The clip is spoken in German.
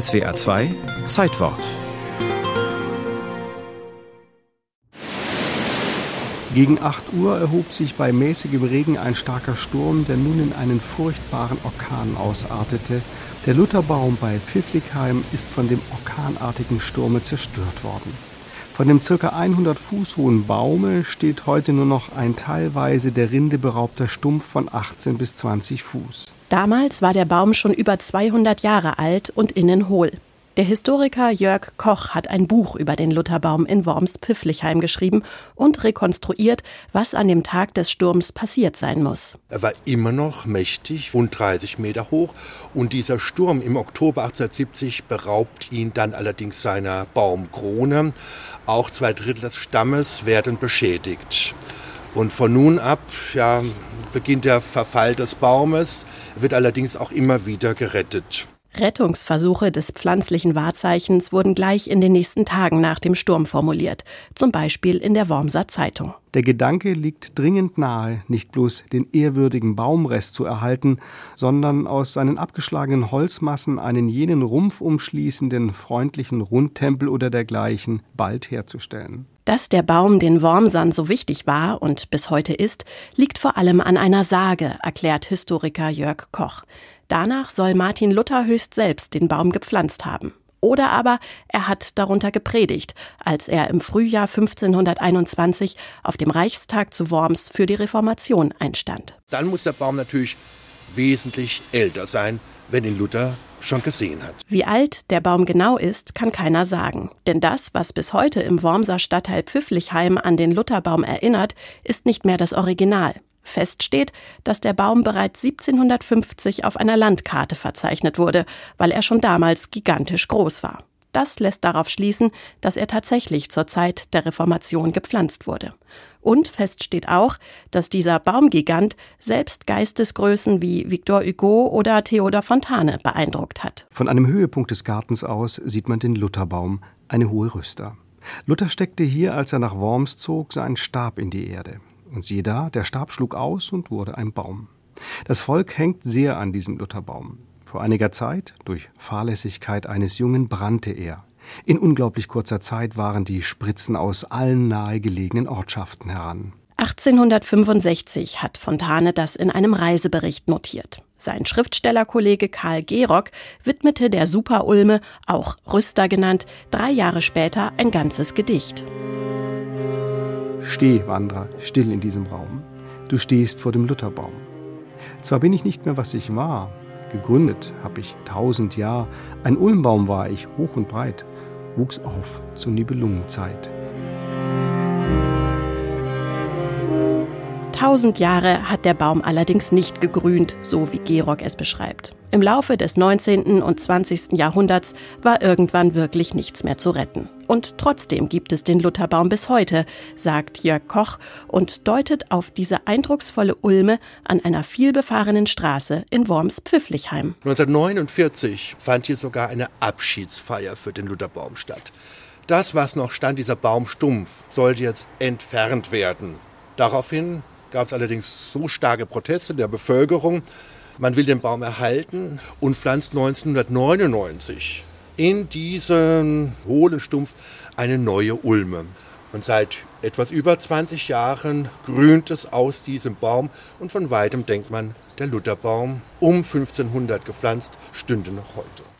SWA 2 Zeitwort Gegen 8 Uhr erhob sich bei mäßigem Regen ein starker Sturm, der nun in einen furchtbaren Orkan ausartete. Der Lutherbaum bei Pfiffligheim ist von dem orkanartigen Sturme zerstört worden. Von dem ca. 100 Fuß hohen Baume steht heute nur noch ein teilweise der Rinde beraubter Stumpf von 18 bis 20 Fuß. Damals war der Baum schon über 200 Jahre alt und innen hohl. Der Historiker Jörg Koch hat ein Buch über den Lutherbaum in Worms-Pfifflichheim geschrieben und rekonstruiert, was an dem Tag des Sturms passiert sein muss. Er war immer noch mächtig, rund 30 Meter hoch. Und dieser Sturm im Oktober 1870 beraubt ihn dann allerdings seiner Baumkrone. Auch zwei Drittel des Stammes werden beschädigt. Und von nun ab ja, beginnt der Verfall des Baumes, wird allerdings auch immer wieder gerettet. Rettungsversuche des pflanzlichen Wahrzeichens wurden gleich in den nächsten Tagen nach dem Sturm formuliert, zum Beispiel in der Wormser Zeitung. Der Gedanke liegt dringend nahe, nicht bloß den ehrwürdigen Baumrest zu erhalten, sondern aus seinen abgeschlagenen Holzmassen einen jenen Rumpf umschließenden freundlichen Rundtempel oder dergleichen bald herzustellen. Dass der Baum den Wormsern so wichtig war und bis heute ist, liegt vor allem an einer Sage, erklärt Historiker Jörg Koch. Danach soll Martin Luther höchst selbst den Baum gepflanzt haben. Oder aber er hat darunter gepredigt, als er im Frühjahr 1521 auf dem Reichstag zu Worms für die Reformation einstand. Dann muss der Baum natürlich wesentlich älter sein, wenn ihn Luther schon gesehen hat. Wie alt der Baum genau ist, kann keiner sagen. Denn das, was bis heute im Wormser Stadtteil Pfifflichheim an den Lutherbaum erinnert, ist nicht mehr das Original. Fest steht, dass der Baum bereits 1750 auf einer Landkarte verzeichnet wurde, weil er schon damals gigantisch groß war. Das lässt darauf schließen, dass er tatsächlich zur Zeit der Reformation gepflanzt wurde. Und fest steht auch, dass dieser Baumgigant selbst Geistesgrößen wie Victor Hugo oder Theodor Fontane beeindruckt hat. Von einem Höhepunkt des Gartens aus sieht man den Lutherbaum, eine hohe Rüster. Luther steckte hier, als er nach Worms zog, seinen Stab in die Erde. Und siehe da, der Stab schlug aus und wurde ein Baum. Das Volk hängt sehr an diesem Lutherbaum. Vor einiger Zeit, durch Fahrlässigkeit eines Jungen, brannte er. In unglaublich kurzer Zeit waren die Spritzen aus allen nahegelegenen Ortschaften heran. 1865 hat Fontane das in einem Reisebericht notiert. Sein Schriftstellerkollege Karl Gerock widmete der Superulme, auch Rüster genannt, drei Jahre später ein ganzes Gedicht. Steh, Wanderer, still in diesem Raum. Du stehst vor dem Lutherbaum. Zwar bin ich nicht mehr, was ich war. Gegründet hab ich tausend Jahr. Ein Ulmbaum war ich, hoch und breit, wuchs auf zur Nibelungenzeit. Tausend Jahre hat der Baum allerdings nicht gegrünt, so wie Gerock es beschreibt. Im Laufe des 19. und 20. Jahrhunderts war irgendwann wirklich nichts mehr zu retten. Und trotzdem gibt es den Lutherbaum bis heute, sagt Jörg Koch und deutet auf diese eindrucksvolle Ulme an einer vielbefahrenen Straße in Worms-Pfifflichheim. 1949 fand hier sogar eine Abschiedsfeier für den Lutherbaum statt. Das, was noch stand, dieser Baum stumpf, sollte jetzt entfernt werden. Daraufhin gab es allerdings so starke Proteste der Bevölkerung, man will den Baum erhalten und pflanzt 1999 in diesen hohlen Stumpf eine neue Ulme. Und seit etwas über 20 Jahren grünt es aus diesem Baum und von weitem denkt man, der Lutherbaum, um 1500 gepflanzt, stünde noch heute.